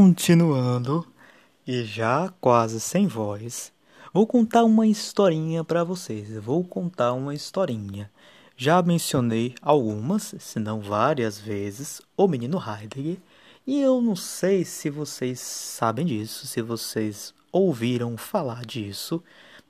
Continuando, e já quase sem voz, vou contar uma historinha para vocês. vou contar uma historinha. Já mencionei algumas, se não várias vezes, o menino Heidegger, e eu não sei se vocês sabem disso, se vocês ouviram falar disso,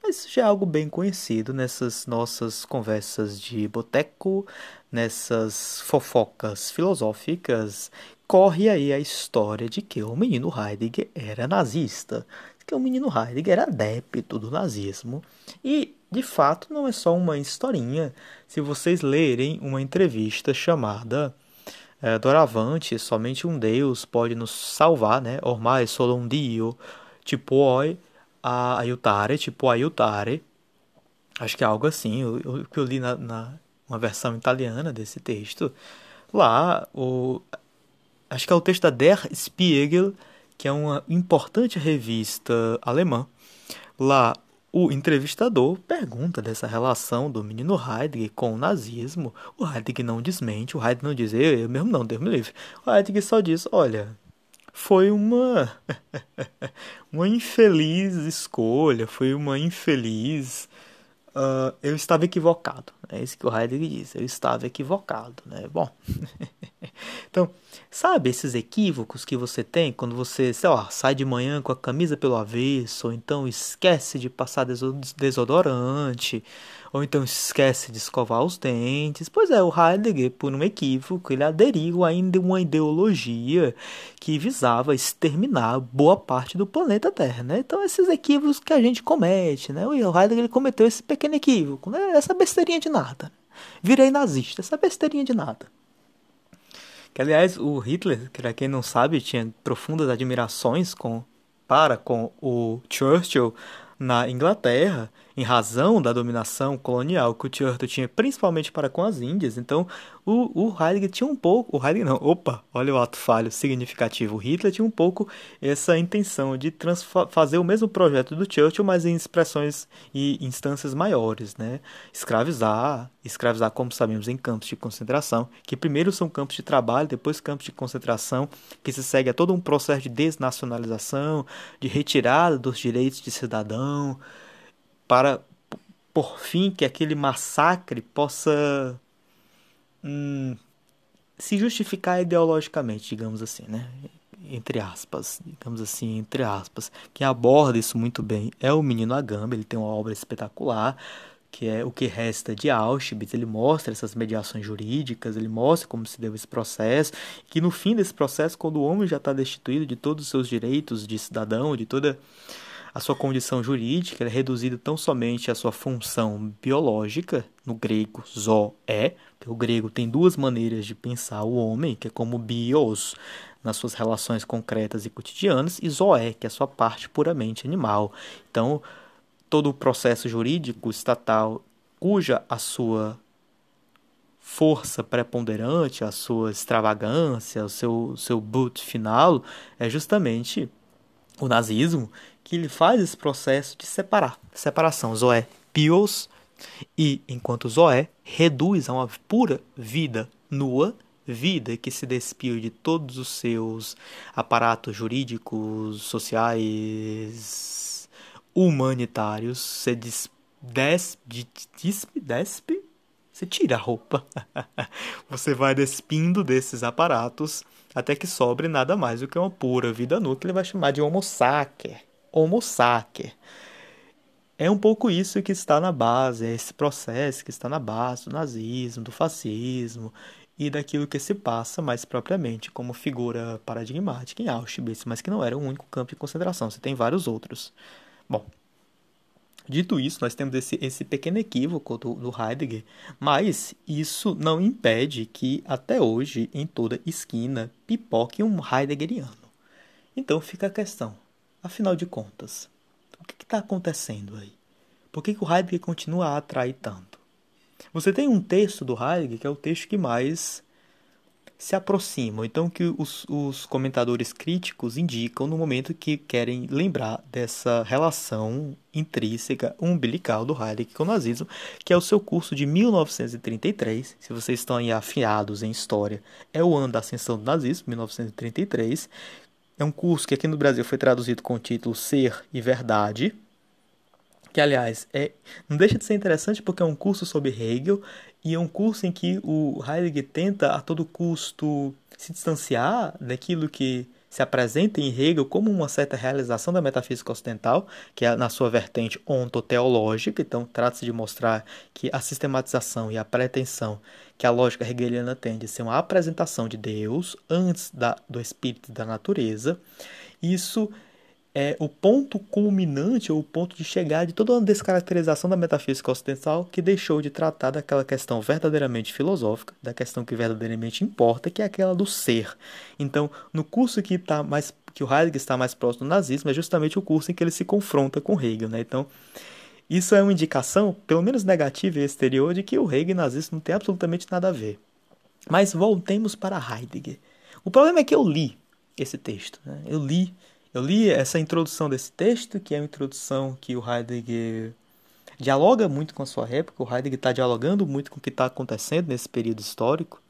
mas já é algo bem conhecido nessas nossas conversas de boteco, nessas fofocas filosóficas corre aí a história de que o menino Heidegger era nazista, que o menino Heidegger era adepto do nazismo. E, de fato, não é só uma historinha. Se vocês lerem uma entrevista chamada é, Doravante, somente um Deus pode nos salvar, né? Ormai solo un Dio, tipo oi, aiutare, tipo aiutare. Acho que é algo assim, o que eu li na, na uma versão italiana desse texto. Lá, o, acho que é o texto da Der Spiegel, que é uma importante revista alemã. Lá, o entrevistador pergunta dessa relação do menino Heidegger com o nazismo. O Heidegger não desmente, o Heidegger não diz, eu, eu mesmo não, Deus me livre. O Heidegger só diz, olha, foi uma uma infeliz escolha, foi uma infeliz uh, eu estava equivocado. É isso que o Heidegger diz. Eu estava equivocado, né? Bom, então, sabe esses equívocos que você tem quando você, sei lá, sai de manhã com a camisa pelo avesso, ou então esquece de passar desodorante, ou então esquece de escovar os dentes. Pois é, o Heidegger, por um equívoco, ele aderiu ainda a uma ideologia que visava exterminar boa parte do planeta Terra, né? Então, esses equívocos que a gente comete, né? O Heidegger ele cometeu esse pequeno equívoco, né? Essa besteirinha de nada. Virei nazista, essa besteirinha de nada. Que, aliás, o Hitler, para quem não sabe, tinha profundas admirações com, para com o Churchill na Inglaterra, em razão da dominação colonial que o Churchill tinha principalmente para com as Índias. Então, o, o Heidegger tinha um pouco, o Heidegger não, opa, olha o ato falho significativo. O Hitler tinha um pouco essa intenção de fazer o mesmo projeto do Churchill, mas em expressões e instâncias maiores, né? Escravizar, escravizar, como sabemos, em campos de concentração, que primeiro são campos de trabalho, depois campos de concentração, que se segue a todo um processo de desnacionalização, de retirada dos direitos de cidadão, para por fim que aquele massacre possa hum, se justificar ideologicamente, digamos assim, né? Entre aspas, digamos assim, entre aspas, que aborda isso muito bem é o Menino Agamben, ele tem uma obra espetacular, que é O que Resta de Auschwitz, ele mostra essas mediações jurídicas, ele mostra como se deu esse processo, que no fim desse processo, quando o homem já está destituído de todos os seus direitos de cidadão, de toda a sua condição jurídica é reduzida tão somente à sua função biológica, no grego zoé, que o grego tem duas maneiras de pensar o homem, que é como bios, nas suas relações concretas e cotidianas, e zoé, que é a sua parte puramente animal. Então, todo o processo jurídico estatal, cuja a sua força preponderante, a sua extravagância, o seu, seu boot final, é justamente o nazismo, que ele faz esse processo de separar, separação, Zoé, Pios, e enquanto Zoé reduz a uma pura vida nua, vida que se despiu de todos os seus aparatos jurídicos, sociais, humanitários, se des, despe, despe, despe, você tira a roupa. você vai despindo desses aparatos até que sobre nada mais do que uma pura vida nua que ele vai chamar de homo sacer. Homo sacer. É um pouco isso que está na base, é esse processo que está na base do nazismo, do fascismo e daquilo que se passa mais propriamente como figura paradigmática em Auschwitz, mas que não era o único campo de concentração, você tem vários outros. Bom, Dito isso, nós temos esse, esse pequeno equívoco do, do Heidegger, mas isso não impede que até hoje, em toda esquina, pipoque um Heideggeriano. Então fica a questão, afinal de contas, o que está acontecendo aí? Por que, que o Heidegger continua a atrair tanto? Você tem um texto do Heidegger que é o texto que mais se aproximam. Então, que os, os comentadores críticos indicam no momento que querem lembrar dessa relação intrínseca umbilical do Heidegger com o nazismo, que é o seu curso de 1933. Se vocês estão aí afiados em história, é o ano da ascensão do nazismo, 1933. É um curso que aqui no Brasil foi traduzido com o título Ser e Verdade, que aliás é não deixa de ser interessante porque é um curso sobre Hegel e é um curso em que o Heidegger tenta a todo custo se distanciar daquilo que se apresenta em Hegel como uma certa realização da metafísica ocidental, que é na sua vertente ontoteológica, então trata-se de mostrar que a sistematização e a pretensão que a lógica hegeliana tem de ser uma apresentação de Deus antes da, do espírito da natureza, isso é o ponto culminante ou o ponto de chegar de toda uma descaracterização da metafísica ocidental que deixou de tratar daquela questão verdadeiramente filosófica, da questão que verdadeiramente importa, que é aquela do ser. Então, no curso que está mais que o Heidegger está mais próximo do nazismo é justamente o curso em que ele se confronta com Hegel, né? Então, isso é uma indicação, pelo menos negativa e exterior, de que o Hegel e o nazismo não tem absolutamente nada a ver. Mas voltemos para Heidegger. O problema é que eu li esse texto, né? Eu li eu li essa introdução desse texto, que é uma introdução que o Heidegger dialoga muito com a sua época, o Heidegger está dialogando muito com o que está acontecendo nesse período histórico.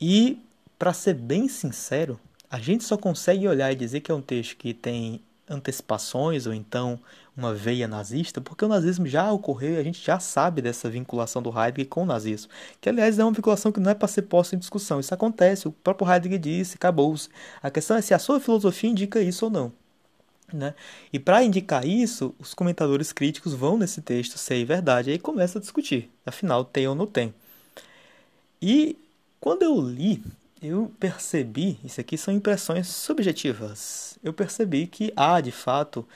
E, para ser bem sincero, a gente só consegue olhar e dizer que é um texto que tem antecipações ou então uma veia nazista, porque o nazismo já ocorreu e a gente já sabe dessa vinculação do Heidegger com o nazismo, que aliás é uma vinculação que não é para ser posta em discussão. Isso acontece, o próprio Heidegger disse, acabou-se. A questão é se a sua filosofia indica isso ou não. Né? E para indicar isso, os comentadores críticos vão nesse texto ser verdade, aí começa a discutir, afinal tem ou não tem. E quando eu li, eu percebi, isso aqui são impressões subjetivas, eu percebi que há de fato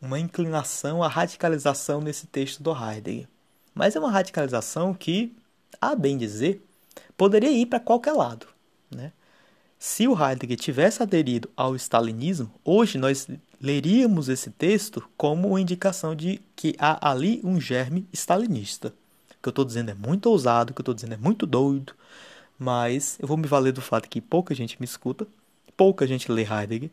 uma inclinação à radicalização nesse texto do Heidegger. Mas é uma radicalização que, a bem dizer, poderia ir para qualquer lado. Né? Se o Heidegger tivesse aderido ao stalinismo, hoje nós leríamos esse texto como uma indicação de que há ali um germe stalinista. O que eu estou dizendo é muito ousado, o que eu estou dizendo é muito doido, mas eu vou me valer do fato que pouca gente me escuta, pouca gente lê Heidegger,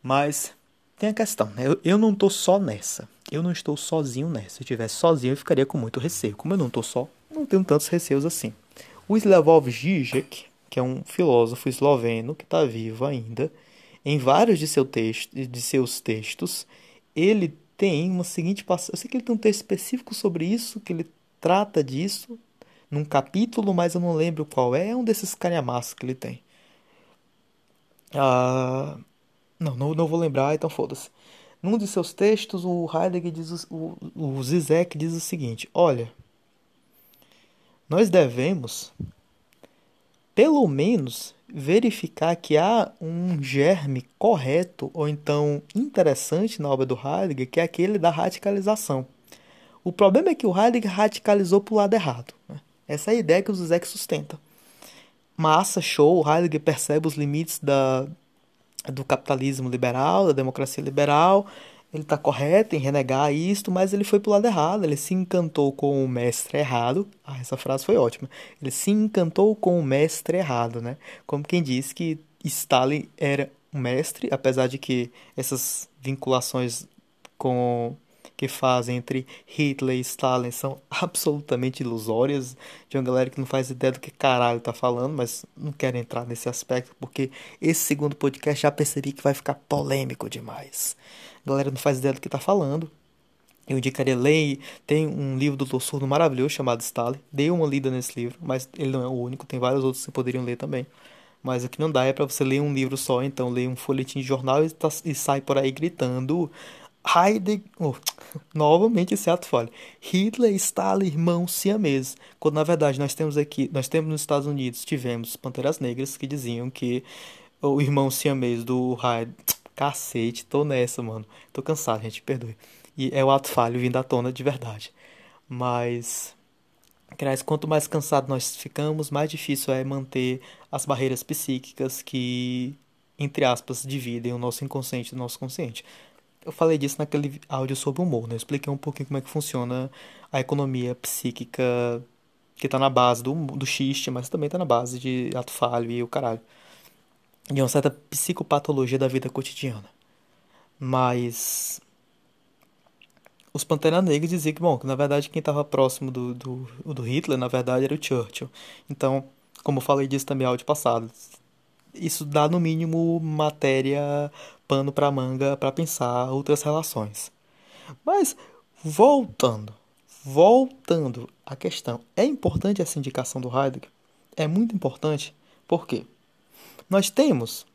mas tem a questão, né? Eu, eu não estou só nessa. Eu não estou sozinho nessa. Se eu estivesse sozinho, eu ficaria com muito receio. Como eu não estou só, não tenho tantos receios assim. O Slavoj Žižek, que é um filósofo esloveno que está vivo ainda, em vários de, seu texto, de seus textos, ele tem uma seguinte passagem. Eu sei que ele tem um texto específico sobre isso, que ele trata disso num capítulo, mas eu não lembro qual é. É um desses calhamaços que ele tem. Ah, não, não, não vou lembrar, então foda-se. Num de seus textos, o Heidegger diz o, o Zizek diz o seguinte: Olha, nós devemos, pelo menos, verificar que há um germe correto ou então interessante na obra do Heidegger, que é aquele da radicalização. O problema é que o Heidegger radicalizou para o lado errado. Né? Essa é a ideia que o Zizek sustenta. Massa, show, o Heidegger percebe os limites da, do capitalismo liberal, da democracia liberal. Ele está correto em renegar isto, mas ele foi para o lado errado. Ele se encantou com o mestre errado. Ah, essa frase foi ótima. Ele se encantou com o mestre errado, né? Como quem disse que Stalin era um mestre, apesar de que essas vinculações com que fazem entre Hitler e Stalin são absolutamente ilusórias, de uma galera que não faz ideia do que caralho tá falando, mas não quero entrar nesse aspecto, porque esse segundo podcast já percebi que vai ficar polêmico demais. A galera não faz ideia do que tá falando. Eu indicaria ler, tem um livro do Doutor maravilhoso chamado Stalin, dei uma lida nesse livro, mas ele não é o único, tem vários outros que poderiam ler também. Mas o que não dá é para você ler um livro só, então lê um folhetim de jornal e, tá, e sai por aí gritando Heidegger, oh, novamente esse ato falha. Hitler Stalin irmãos siameses, quando na verdade nós temos aqui, nós temos nos Estados Unidos, tivemos Panteras Negras que diziam que o irmão siamês do Heidegger, cacete, tô nessa, mano. Tô cansado, gente, perdoe. E é o ato falho vindo à tona de verdade. Mas Aliás, quanto mais cansado nós ficamos, mais difícil é manter as barreiras psíquicas que, entre aspas, dividem o nosso inconsciente do nosso consciente. Eu falei disso naquele áudio sobre humor, né? Eu expliquei um pouquinho como é que funciona a economia psíquica que está na base do, do xiste, mas também está na base de ato falho e o caralho. E uma certa psicopatologia da vida cotidiana. Mas os Pantera Negra diziam que, bom, que na verdade quem estava próximo do, do, do Hitler, na verdade, era o Churchill. Então, como eu falei disso também no áudio passado, isso dá no mínimo matéria, pano para manga para pensar outras relações. Mas voltando, voltando à questão, é importante essa indicação do Heidegger? É muito importante, por quê? Nós temos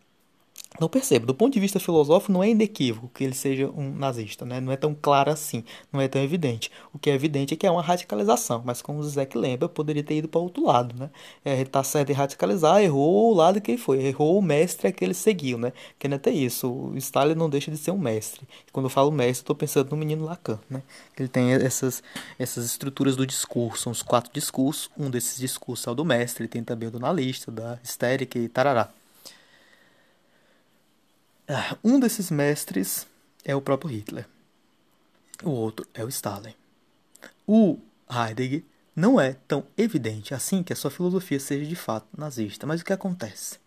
não percebo, do ponto de vista filosófico, não é inequívoco que ele seja um nazista, né? não é tão claro assim, não é tão evidente. O que é evidente é que é uma radicalização, mas como o Zizek lembra, poderia ter ido para outro lado. Né? É, ele está certo em radicalizar, errou o lado que ele foi, errou o mestre que ele seguiu. Né? Que não é até isso, o Stalin não deixa de ser um mestre. Quando eu falo mestre, estou pensando no menino Lacan, né? ele tem essas, essas estruturas do discurso, uns quatro discursos, um desses discursos é o do mestre, ele tem também o do analista, da histérica e tarará. Ah, um desses mestres é o próprio Hitler. O outro é o Stalin. O Heidegger não é tão evidente assim que a sua filosofia seja de fato nazista. Mas o que acontece?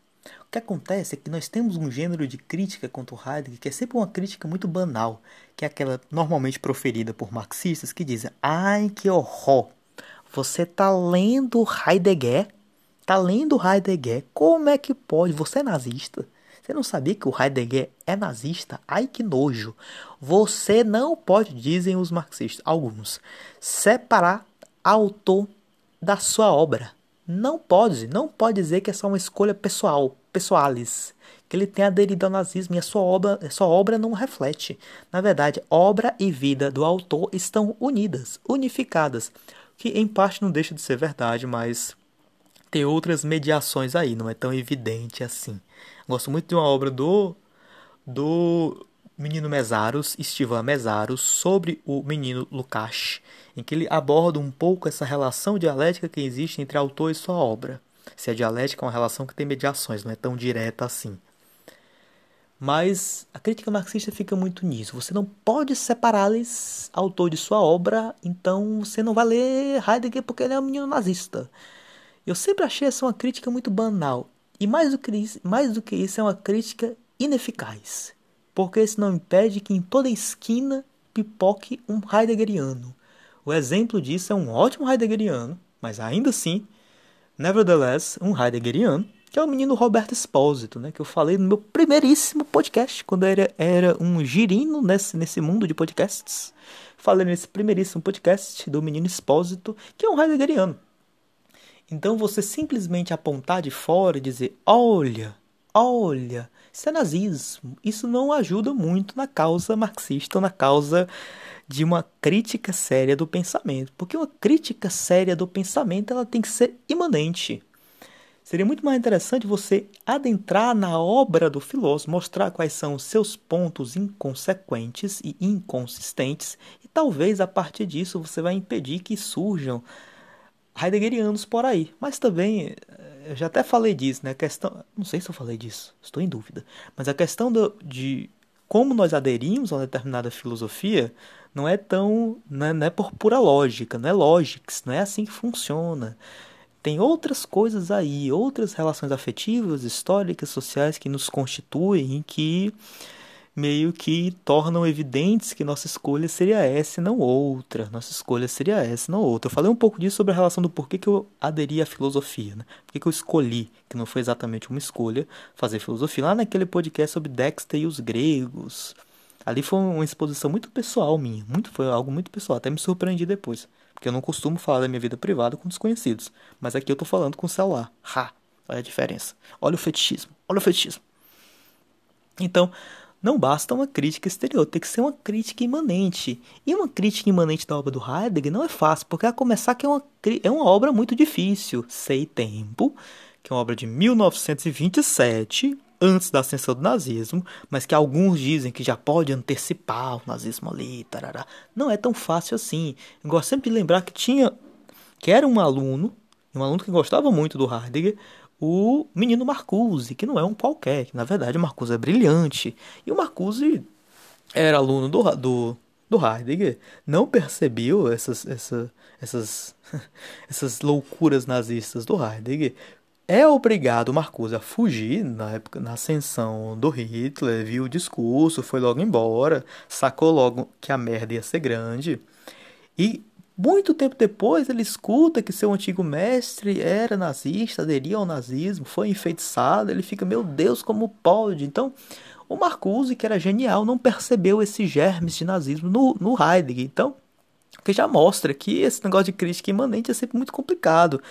O que acontece é que nós temos um gênero de crítica contra o Heidegger que é sempre uma crítica muito banal, que é aquela normalmente proferida por marxistas que dizem: "Ai, que horror! Você tá lendo Heidegger? Tá lendo Heidegger? Como é que pode? Você é nazista?" Você não sabia que o Heidegger é nazista? Ai que nojo! Você não pode, dizem os marxistas, alguns, separar autor da sua obra. Não pode, não pode dizer que é só uma escolha pessoal, pessoalis, que ele tem aderido ao nazismo e a sua obra, a sua obra não reflete. Na verdade, obra e vida do autor estão unidas, unificadas, que em parte não deixa de ser verdade, mas tem outras mediações aí, não é tão evidente assim. Gosto muito de uma obra do do menino Mesaros, Estivan Mesaros, sobre o menino Lukács, em que ele aborda um pouco essa relação dialética que existe entre autor e sua obra. Se a dialética é uma relação que tem mediações, não é tão direta assim. Mas a crítica marxista fica muito nisso. Você não pode separar-lhes autor de sua obra, então você não vai ler Heidegger porque ele é um menino nazista. Eu sempre achei essa uma crítica muito banal. E mais do, que isso, mais do que isso, é uma crítica ineficaz, porque isso não impede que em toda esquina pipoque um heideggeriano. O exemplo disso é um ótimo heideggeriano, mas ainda assim, nevertheless, um heideggeriano, que é o menino Roberto Espósito, né, que eu falei no meu primeiríssimo podcast, quando era, era um girino nesse, nesse mundo de podcasts. Falei nesse primeiríssimo podcast do menino Espósito, que é um heideggeriano. Então você simplesmente apontar de fora e dizer: olha, olha, isso é nazismo. Isso não ajuda muito na causa marxista, na causa de uma crítica séria do pensamento. Porque uma crítica séria do pensamento ela tem que ser imanente. Seria muito mais interessante você adentrar na obra do filósofo, mostrar quais são os seus pontos inconsequentes e inconsistentes, e talvez a partir disso você vai impedir que surjam heideggerianos por aí. Mas também, eh, eu já até falei disso, né? A questão, não sei se eu falei disso, estou em dúvida. Mas a questão do, de como nós aderimos a uma determinada filosofia não é tão, não é, não é por pura lógica, não é logics, não é assim que funciona. Tem outras coisas aí, outras relações afetivas, históricas, sociais que nos constituem, que meio que tornam evidentes que nossa escolha seria essa e não outra. Nossa escolha seria essa e não outra. Eu falei um pouco disso sobre a relação do porquê que eu aderi à filosofia, né? Por que eu escolhi, que não foi exatamente uma escolha, fazer filosofia. Lá naquele podcast sobre Dexter e os gregos. Ali foi uma exposição muito pessoal minha, muito foi algo muito pessoal, até me surpreendi depois, porque eu não costumo falar da minha vida privada com desconhecidos, mas aqui eu tô falando com o celular. Ha, olha a diferença. Olha o fetichismo, olha o fetichismo. Então, não basta uma crítica exterior, tem que ser uma crítica imanente. E uma crítica imanente da obra do Heidegger não é fácil, porque a começar que é uma, é uma obra muito difícil. Sei Tempo, que é uma obra de 1927, antes da ascensão do nazismo, mas que alguns dizem que já pode antecipar o nazismo ali, tarará. Não é tão fácil assim. Eu gosto sempre de lembrar que tinha que era um aluno, um aluno que gostava muito do Heidegger, o menino Marcuse, que não é um qualquer, que na verdade o Marcuse é brilhante. E o Marcuse era aluno do, do, do Heidegger, não percebeu essas, essa, essas, essas loucuras nazistas do Heidegger. É obrigado Marcuse a fugir na época na ascensão do Hitler, viu o discurso, foi logo embora, sacou logo que a merda ia ser grande. E Muito tempo depois, ele escuta que seu antigo mestre era nazista, aderiu ao nazismo, foi enfeitiçado. Ele fica, meu Deus, como pode? Então, o Marcuse, que era genial, não percebeu esses germes de nazismo no, no Heidegger. Então, que já mostra que esse negócio de crítica imanente é sempre muito complicado.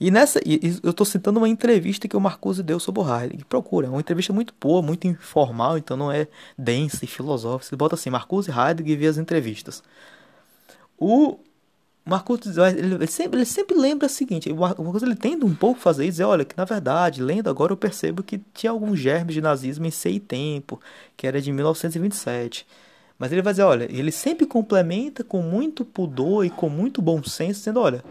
E nessa, eu estou citando uma entrevista que o Marcuse deu sobre o Heidegger. Procura, é uma entrevista muito boa, muito informal, então não é densa e filosófica. Você bota assim, Marcuse Heidegger e vê as entrevistas. O Marcuse ele, ele, sempre, ele sempre lembra o seguinte, o Marcuse ele tenta um pouco fazer isso, dizer, olha, que na verdade, lendo agora eu percebo que tinha alguns germes de nazismo em Sei Tempo, que era de 1927. Mas ele vai dizer, olha, ele sempre complementa com muito pudor e com muito bom senso, dizendo, olha,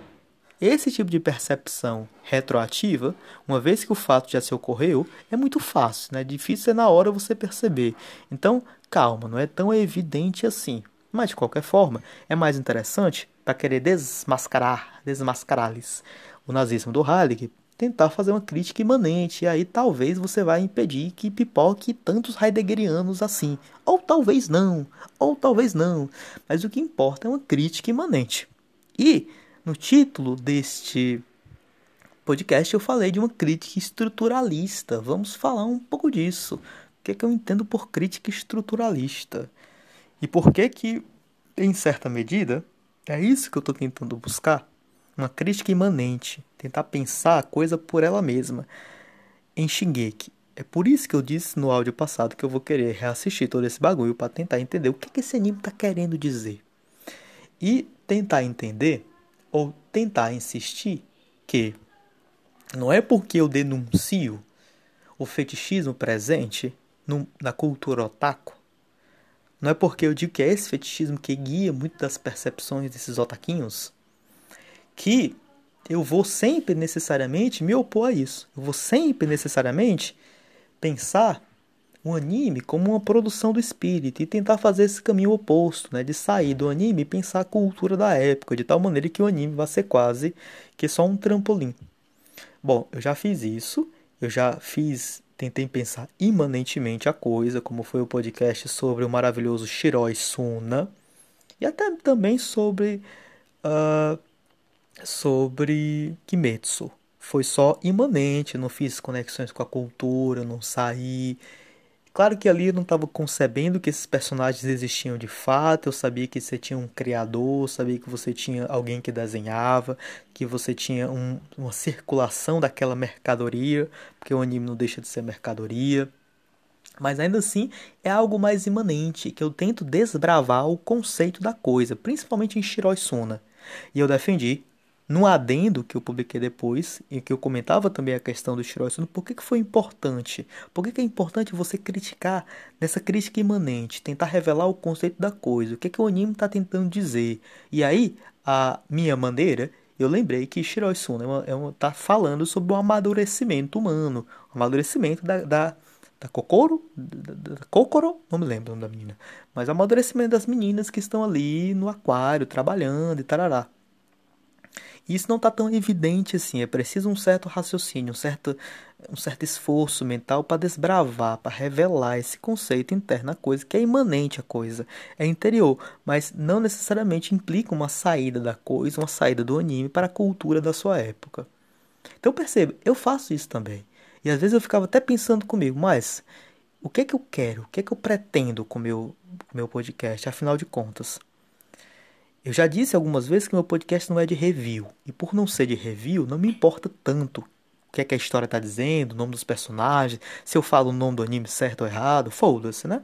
esse tipo de percepção retroativa, uma vez que o fato já se ocorreu, é muito fácil, né? Difícil é na hora você perceber. Então, calma, não é tão evidente assim. Mas de qualquer forma, é mais interessante para querer desmascarar, desmascarar-lhes o nazismo do Heidegger, tentar fazer uma crítica imanente, e aí talvez você vai impedir que pipoque tantos heideggerianos assim. Ou talvez não, ou talvez não. Mas o que importa é uma crítica imanente. E no título deste podcast eu falei de uma crítica estruturalista. Vamos falar um pouco disso. O que, é que eu entendo por crítica estruturalista? E por que que, em certa medida, é isso que eu estou tentando buscar? uma crítica imanente, tentar pensar a coisa por ela mesma. Em Shingeki. É por isso que eu disse no áudio passado que eu vou querer reassistir todo esse bagulho para tentar entender o que, que esse anime está querendo dizer. E tentar entender, ou tentar insistir, que não é porque eu denuncio o fetichismo presente no, na cultura otaku, não é porque eu digo que é esse fetichismo que guia muito das percepções desses otaquinhos, que eu vou sempre necessariamente me opor a isso. Eu vou sempre necessariamente pensar o anime como uma produção do espírito e tentar fazer esse caminho oposto, né, de sair do anime e pensar a cultura da época, de tal maneira que o anime vai ser quase que só um trampolim. Bom, eu já fiz isso, eu já fiz, tentei pensar imanentemente a coisa, como foi o podcast sobre o maravilhoso Shiroi Suna, e até também sobre uh, sobre Kimetsu. Foi só imanente, não fiz conexões com a cultura, não saí. Claro que ali eu não estava concebendo que esses personagens existiam de fato, eu sabia que você tinha um criador, sabia que você tinha alguém que desenhava, que você tinha um, uma circulação daquela mercadoria, porque o anime não deixa de ser mercadoria. Mas ainda assim é algo mais imanente, que eu tento desbravar o conceito da coisa, principalmente em Shiroi Suna. E eu defendi no adendo que eu publiquei depois, e que eu comentava também a questão do Shiroshino, por que, que foi importante? Por que, que é importante você criticar nessa crítica imanente, tentar revelar o conceito da coisa, o que, que o anime está tentando dizer? E aí, a minha maneira, eu lembrei que Shiroi Suna é uma, é uma, tá falando sobre o amadurecimento humano, o amadurecimento da, da, da Kokoro, da, da, Kokoro, não me lembro o nome da menina, mas o amadurecimento das meninas que estão ali no aquário, trabalhando e tarará. E isso não está tão evidente assim. É preciso um certo raciocínio, um certo, um certo esforço mental para desbravar, para revelar esse conceito interno à coisa, que é imanente à coisa, é interior, mas não necessariamente implica uma saída da coisa, uma saída do anime para a cultura da sua época. Então perceba, eu faço isso também. E às vezes eu ficava até pensando comigo, mas o que é que eu quero? O que é que eu pretendo com o meu, meu podcast, afinal de contas? Eu já disse algumas vezes que meu podcast não é de review. E por não ser de review, não me importa tanto o que é que a história está dizendo, o nome dos personagens, se eu falo o nome do anime certo ou errado, foda-se, né?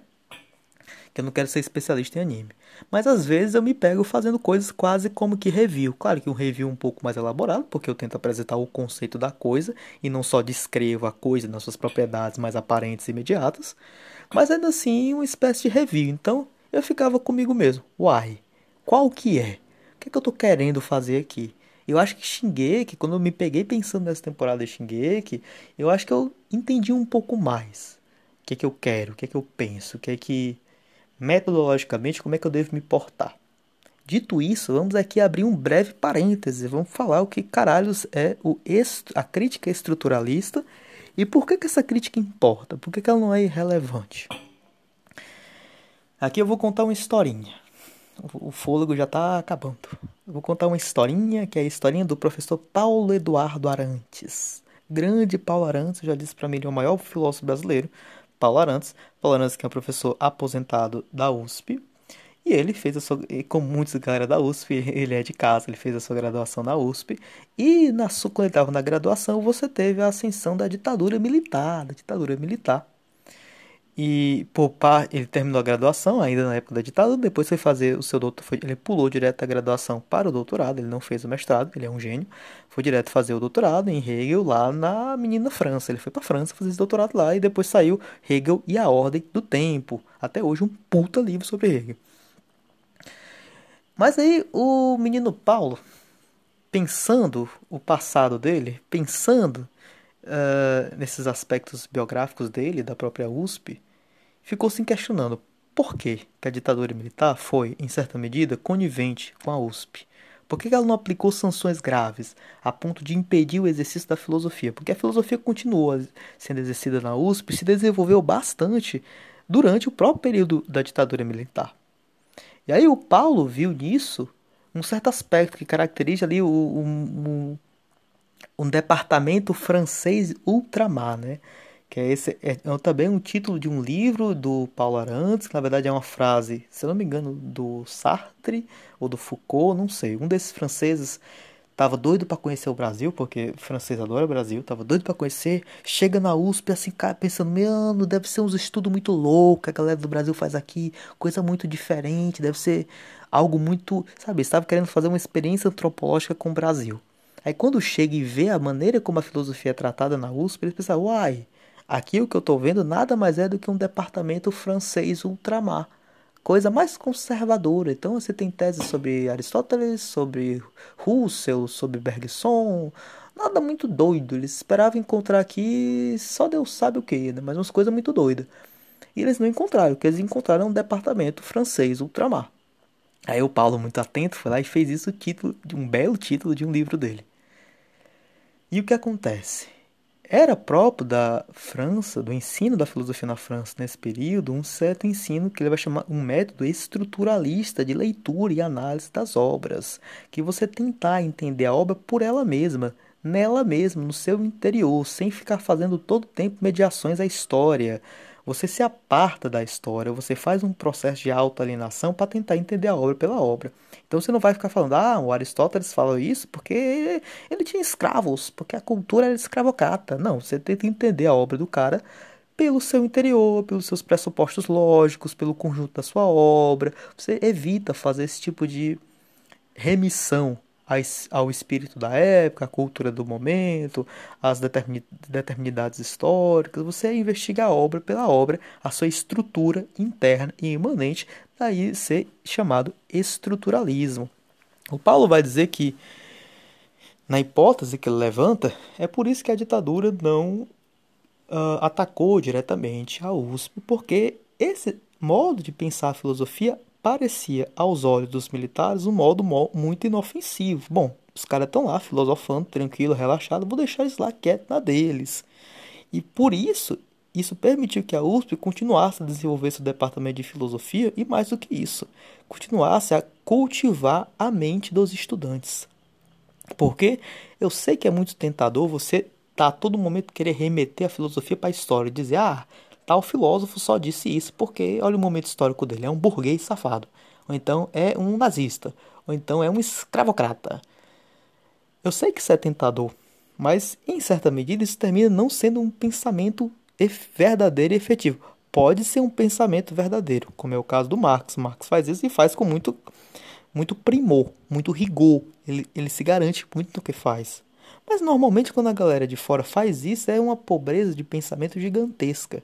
Que eu não quero ser especialista em anime. Mas às vezes eu me pego fazendo coisas quase como que review. Claro que um review um pouco mais elaborado, porque eu tento apresentar o conceito da coisa e não só descrevo a coisa nas suas propriedades mais aparentes e imediatas. Mas ainda assim, uma espécie de review. Então eu ficava comigo mesmo. Uai, qual que é? O que, é que eu tô querendo fazer aqui? Eu acho que Shingeki, quando eu me peguei pensando nessa temporada de Shingeki, eu acho que eu entendi um pouco mais. O que é que eu quero, o que é que eu penso, o que é que metodologicamente como é que eu devo me portar. Dito isso, vamos aqui abrir um breve parêntese, vamos falar o que caralhos é o a crítica estruturalista e por que, que essa crítica importa, por que, que ela não é irrelevante. Aqui eu vou contar uma historinha o fôlego já está acabando. vou contar uma historinha, que é a historinha do professor Paulo Eduardo Arantes. Grande Paulo Arantes, já disse para mim, ele é o maior filósofo brasileiro. Paulo Arantes. Paulo Arantes, que é um professor aposentado da USP. E ele fez a sua, como muitos galera da USP, ele é de casa, ele fez a sua graduação na USP. E na sua, quando ele estava na graduação, você teve a ascensão da ditadura militar, da ditadura militar. E por par, ele terminou a graduação ainda na época da ditadura, depois foi fazer o seu doutorado, ele pulou direto da graduação para o doutorado, ele não fez o mestrado, ele é um gênio, foi direto fazer o doutorado em Hegel lá na menina França. Ele foi para França fazer esse doutorado lá e depois saiu Hegel e a Ordem do Tempo. Até hoje um puta livro sobre Hegel. Mas aí o menino Paulo, pensando o passado dele, pensando uh, nesses aspectos biográficos dele, da própria USP, ficou se questionando por que, que a ditadura militar foi, em certa medida, conivente com a USP. Por que ela não aplicou sanções graves a ponto de impedir o exercício da filosofia? Porque a filosofia continuou sendo exercida na USP e se desenvolveu bastante durante o próprio período da ditadura militar. E aí o Paulo viu nisso um certo aspecto que caracteriza ali o, um, um departamento francês ultramar, né? Que é esse é, é, também um título de um livro do Paulo Arantes, que na verdade é uma frase, se não me engano, do Sartre ou do Foucault, não sei. Um desses franceses estava doido para conhecer o Brasil, porque francês adora o Brasil, estava doido para conhecer, chega na USP assim, pensando, mano, deve ser uns estudos muito loucos que a galera do Brasil faz aqui, coisa muito diferente, deve ser algo muito, sabe, estava querendo fazer uma experiência antropológica com o Brasil. Aí quando chega e vê a maneira como a filosofia é tratada na USP, ele pensa, uai, Aqui o que eu estou vendo nada mais é do que um departamento francês ultramar. Coisa mais conservadora. Então você tem teses sobre Aristóteles, sobre Russell, sobre Bergson. Nada muito doido. Eles esperavam encontrar aqui só Deus sabe o que, né? mas umas coisas muito doidas. E eles não encontraram. O que eles encontraram é um departamento francês ultramar. Aí o Paulo, muito atento, foi lá e fez isso título de um belo título de um livro dele. E o que acontece? Era próprio da França, do ensino da filosofia na França nesse período, um certo ensino que ele vai chamar um método estruturalista de leitura e análise das obras, que você tentar entender a obra por ela mesma, nela mesma, no seu interior, sem ficar fazendo todo o tempo mediações à história, você se aparta da história, você faz um processo de autoalienação para tentar entender a obra pela obra. Então você não vai ficar falando, ah, o Aristóteles falou isso porque ele tinha escravos, porque a cultura era escravocrata. Não, você tenta entender a obra do cara pelo seu interior, pelos seus pressupostos lógicos, pelo conjunto da sua obra. Você evita fazer esse tipo de remissão ao espírito da época, à cultura do momento, às determinidades históricas. Você investiga a obra pela obra, a sua estrutura interna e imanente, daí ser chamado estruturalismo. O Paulo vai dizer que, na hipótese que ele levanta, é por isso que a ditadura não uh, atacou diretamente a USP, porque esse modo de pensar a filosofia parecia aos olhos dos militares um modo muito inofensivo. Bom, os caras estão lá filosofando, tranquilo, relaxado, vou deixar eles lá quietos na deles. E por isso, isso permitiu que a USP continuasse a desenvolver seu departamento de filosofia e mais do que isso, continuasse a cultivar a mente dos estudantes. Porque eu sei que é muito tentador você tá a todo momento querer remeter a filosofia para a história, dizer, ah, Tal filósofo só disse isso porque olha o momento histórico dele, é um burguês safado, ou então é um nazista, ou então é um escravocrata. Eu sei que isso é tentador, mas em certa medida isso termina não sendo um pensamento verdadeiro e efetivo. Pode ser um pensamento verdadeiro, como é o caso do Marx. Marx faz isso e faz com muito, muito primor, muito rigor. Ele, ele se garante muito no que faz. Mas normalmente quando a galera de fora faz isso é uma pobreza de pensamento gigantesca.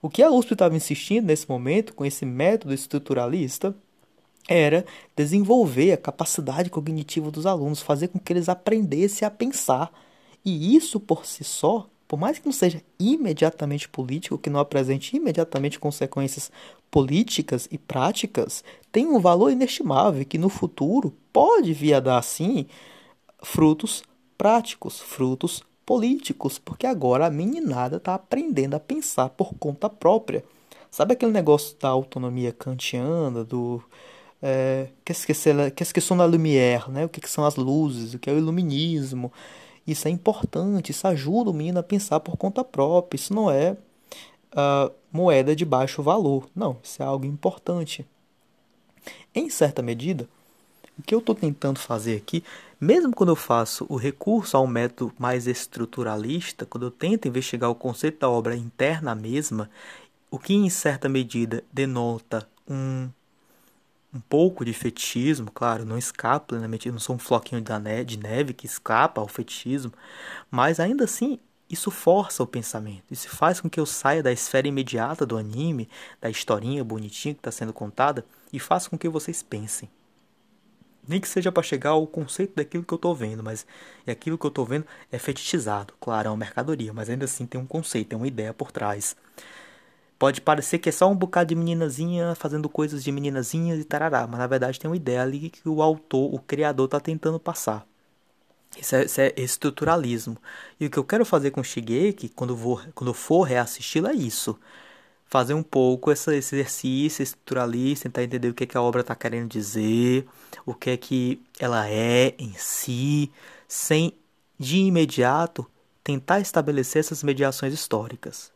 O que a USP estava insistindo nesse momento, com esse método estruturalista, era desenvolver a capacidade cognitiva dos alunos, fazer com que eles aprendessem a pensar. E isso por si só, por mais que não seja imediatamente político, que não apresente imediatamente consequências políticas e práticas, tem um valor inestimável que no futuro pode vir a dar, sim, frutos práticos, frutos políticos, porque agora a meninada está aprendendo a pensar por conta própria. Sabe aquele negócio da autonomia kantiana, do é, que c'est qu'est-ce que sont la lumière, né? O que, que são as luzes, o que é o iluminismo. Isso é importante, isso ajuda o menino a pensar por conta própria. Isso não é uh, moeda de baixo valor. Não, isso é algo importante. Em certa medida, o que eu estou tentando fazer aqui, mesmo quando eu faço o recurso ao método mais estruturalista, quando eu tento investigar o conceito da obra interna mesma, o que em certa medida denota um, um pouco de fetichismo, claro, não escapa plenamente, não sou um floquinho de neve que escapa ao fetichismo, mas ainda assim isso força o pensamento, isso faz com que eu saia da esfera imediata do anime, da historinha bonitinha que está sendo contada, e faça com que vocês pensem. Nem que seja para chegar ao conceito daquilo que eu estou vendo, mas aquilo que eu estou vendo é fetichizado, claro, é uma mercadoria, mas ainda assim tem um conceito, tem uma ideia por trás. Pode parecer que é só um bocado de meninazinha fazendo coisas de meninazinhas e tarará, mas na verdade tem uma ideia ali que o autor, o criador, está tentando passar. Isso é, isso é, estruturalismo. E o que eu quero fazer com Shigeki, quando, vou, quando for reassisti-lo, é isso. Fazer um pouco esse exercício estruturalista, tentar entender o que, é que a obra está querendo dizer, o que é que ela é em si, sem de imediato tentar estabelecer essas mediações históricas.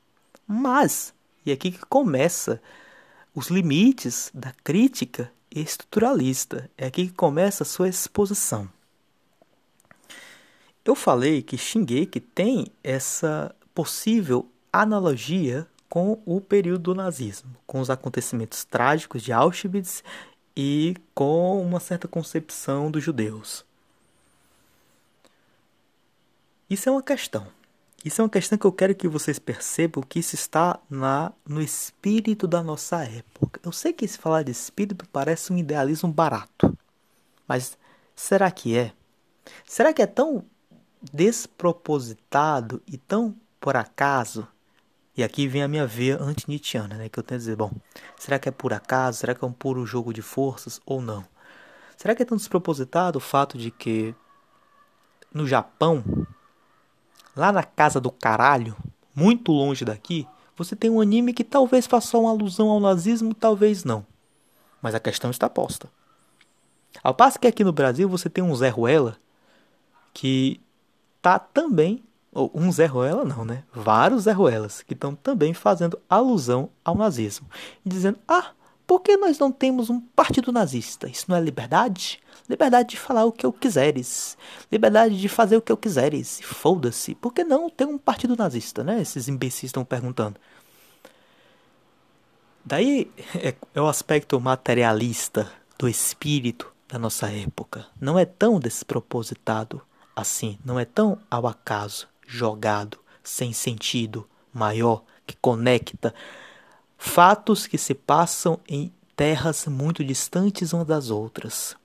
Mas, e aqui que começa os limites da crítica estruturalista, é aqui que começa a sua exposição. Eu falei que Shingeki tem essa possível analogia com o período do nazismo, com os acontecimentos trágicos de Auschwitz e com uma certa concepção dos judeus. Isso é uma questão. Isso é uma questão que eu quero que vocês percebam que isso está na, no espírito da nossa época. Eu sei que se falar de espírito parece um idealismo barato, mas será que é? Será que é tão despropositado e tão por acaso. E aqui vem a minha veia anti-Nietzscheana, né? Que eu tenho a dizer, bom, será que é por acaso? Será que é um puro jogo de forças ou não? Será que é tão despropositado o fato de que no Japão, lá na casa do caralho, muito longe daqui, você tem um anime que talvez faça uma alusão ao nazismo, talvez não. Mas a questão está posta. Ao passo que aqui no Brasil você tem um Zé Ruela que tá também, ou um Zé Ruela não, né? Vários Zé Ruelas que estão também fazendo alusão ao nazismo. Dizendo, ah, por que nós não temos um partido nazista? Isso não é liberdade? Liberdade de falar o que eu quiseres. Liberdade de fazer o que eu quiseres. Foda-se. Por que não ter um partido nazista, né? Esses imbecis estão perguntando. Daí é, é o aspecto materialista do espírito da nossa época. Não é tão despropositado assim, não é tão ao acaso, jogado, sem sentido, maior, que conecta. Fatos que se passam em terras muito distantes umas das outras.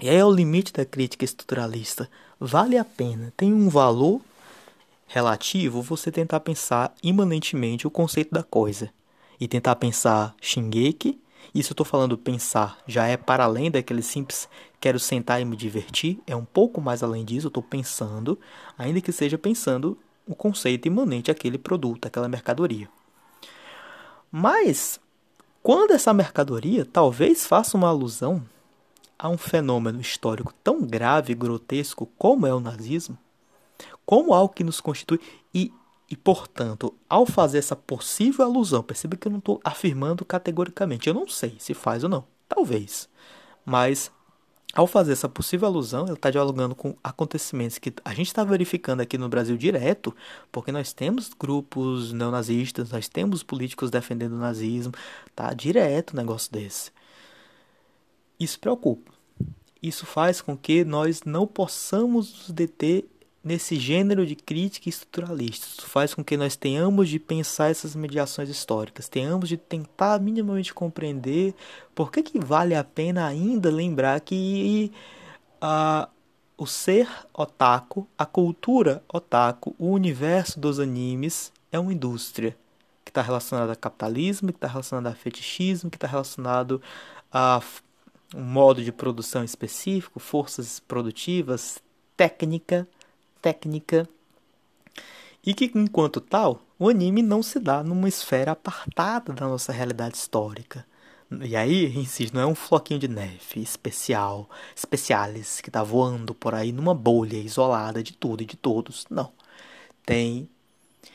E aí é o limite da crítica estruturalista. Vale a pena, tem um valor relativo? Você tentar pensar imanentemente o conceito da coisa. E tentar pensar Shingeki? Isso eu estou falando pensar, já é para além daquele simples quero sentar e me divertir, é um pouco mais além disso, eu estou pensando, ainda que seja pensando o conceito imanente àquele produto, àquela mercadoria. Mas, quando essa mercadoria talvez faça uma alusão a um fenômeno histórico tão grave e grotesco como é o nazismo, como algo que nos constitui e e, portanto, ao fazer essa possível alusão, perceba que eu não estou afirmando categoricamente. Eu não sei se faz ou não. Talvez. Mas, ao fazer essa possível alusão, ele está dialogando com acontecimentos que a gente está verificando aqui no Brasil direto, porque nós temos grupos neonazistas, nós temos políticos defendendo o nazismo. Tá direto um negócio desse. Isso preocupa. Isso faz com que nós não possamos nos deter nesse gênero de crítica estruturalista. Isso faz com que nós tenhamos de pensar essas mediações históricas, tenhamos de tentar minimamente compreender por que, que vale a pena ainda lembrar que uh, o ser otaku, a cultura otaku, o universo dos animes é uma indústria que está relacionada a capitalismo, que está relacionada a fetichismo, que está relacionado a um modo de produção específico, forças produtivas, técnica, técnica. E que, enquanto tal, o anime não se dá numa esfera apartada da nossa realidade histórica. E aí, insisto, não é um floquinho de neve especial, especiales, que tá voando por aí numa bolha isolada de tudo e de todos. Não. Tem.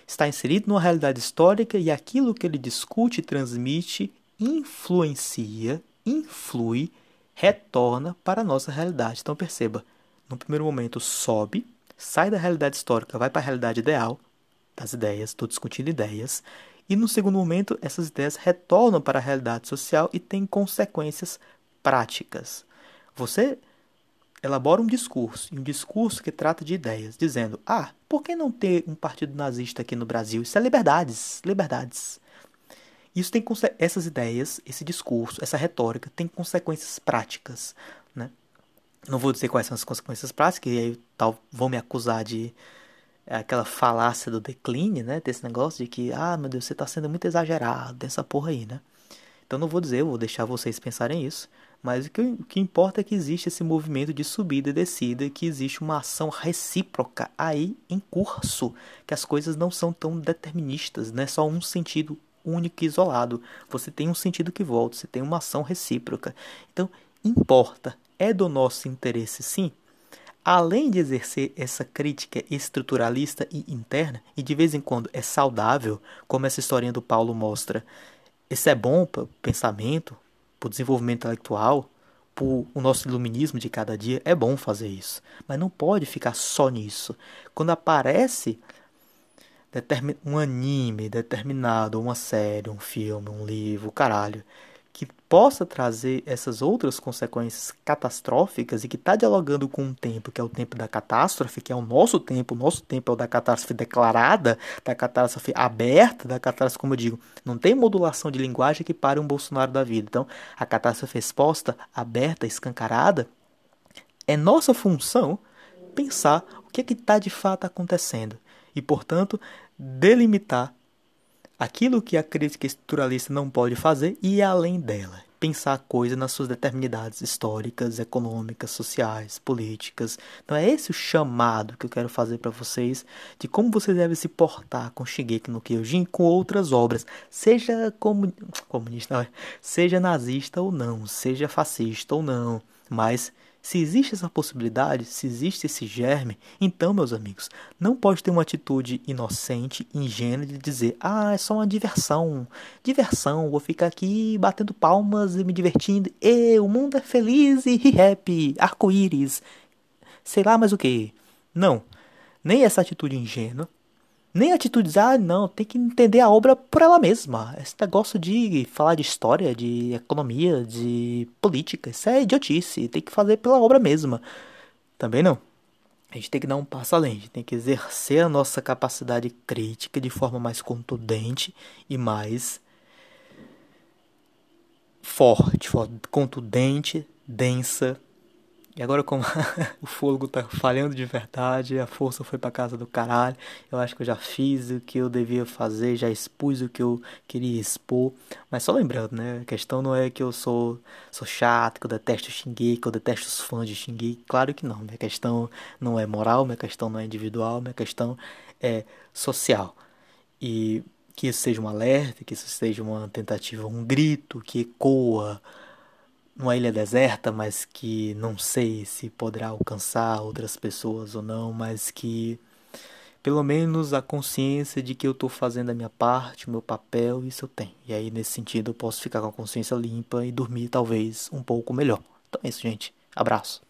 Está inserido numa realidade histórica e aquilo que ele discute e transmite influencia, influi, retorna para a nossa realidade. Então perceba, no primeiro momento sobe, sai da realidade histórica, vai para a realidade ideal das ideias, estou discutindo ideias, e no segundo momento, essas ideias retornam para a realidade social e têm consequências práticas. Você elabora um discurso, um discurso que trata de ideias, dizendo: ah, por que não ter um partido nazista aqui no Brasil? Isso é liberdades, liberdades. Isso tem essas ideias, esse discurso, essa retórica tem consequências práticas, né? Não vou dizer quais são as consequências práticas, e aí tal vão me acusar de é aquela falácia do decline, né? Desse negócio de que, ah, meu Deus, você está sendo muito exagerado dessa porra aí, né? Então não vou dizer, vou deixar vocês pensarem isso. Mas o que, o que importa é que existe esse movimento de subida e descida, que existe uma ação recíproca aí em curso, que as coisas não são tão deterministas, não é só um sentido único e isolado. Você tem um sentido que volta, você tem uma ação recíproca. Então, importa, é do nosso interesse sim além de exercer essa crítica estruturalista e interna, e de vez em quando é saudável, como essa historinha do Paulo mostra, isso é bom para o pensamento, para o desenvolvimento intelectual, para o nosso iluminismo de cada dia, é bom fazer isso. Mas não pode ficar só nisso. Quando aparece um anime determinado, uma série, um filme, um livro, caralho, possa trazer essas outras consequências catastróficas e que está dialogando com um tempo que é o tempo da catástrofe, que é o nosso tempo, o nosso tempo é o da catástrofe declarada, da catástrofe aberta, da catástrofe, como eu digo, não tem modulação de linguagem que pare um Bolsonaro da vida. Então, a catástrofe exposta, aberta, escancarada, é nossa função pensar o que é está de fato acontecendo e, portanto, delimitar aquilo que a crítica estruturalista não pode fazer e além dela. Pensar a coisa nas suas determinidades históricas, econômicas, sociais, políticas. Então é esse o chamado que eu quero fazer para vocês de como vocês devem se portar com Shingeki no Kyojin com outras obras, seja comun... comunista, não, seja nazista ou não, seja fascista ou não, mas se existe essa possibilidade, se existe esse germe, então, meus amigos, não pode ter uma atitude inocente, ingênua de dizer: ah, é só uma diversão, diversão, vou ficar aqui batendo palmas e me divertindo, e o mundo é feliz e happy, arco-íris, sei lá mais o que. Não, nem essa atitude ingênua, nem atitudes, ah, não, tem que entender a obra por ela mesma. Esse negócio de falar de história, de economia, de política, isso é idiotice, tem que fazer pela obra mesma. Também não. A gente tem que dar um passo além, a gente tem que exercer a nossa capacidade crítica de forma mais contundente e mais forte, contundente, densa, e agora como o fogo tá falhando de verdade, a força foi para casa do caralho, eu acho que eu já fiz o que eu devia fazer, já expus o que eu queria expor. Mas só lembrando, né, a questão não é que eu sou sou chato, que eu detesto Shingeki, que eu detesto os fãs de Shingeki. Claro que não, minha questão não é moral, minha questão não é individual, minha questão é social. E que isso seja um alerta, que isso seja uma tentativa, um grito que ecoa numa ilha deserta, mas que não sei se poderá alcançar outras pessoas ou não, mas que pelo menos a consciência de que eu estou fazendo a minha parte, o meu papel, isso eu tenho. E aí, nesse sentido, eu posso ficar com a consciência limpa e dormir talvez um pouco melhor. Então é isso, gente. Abraço.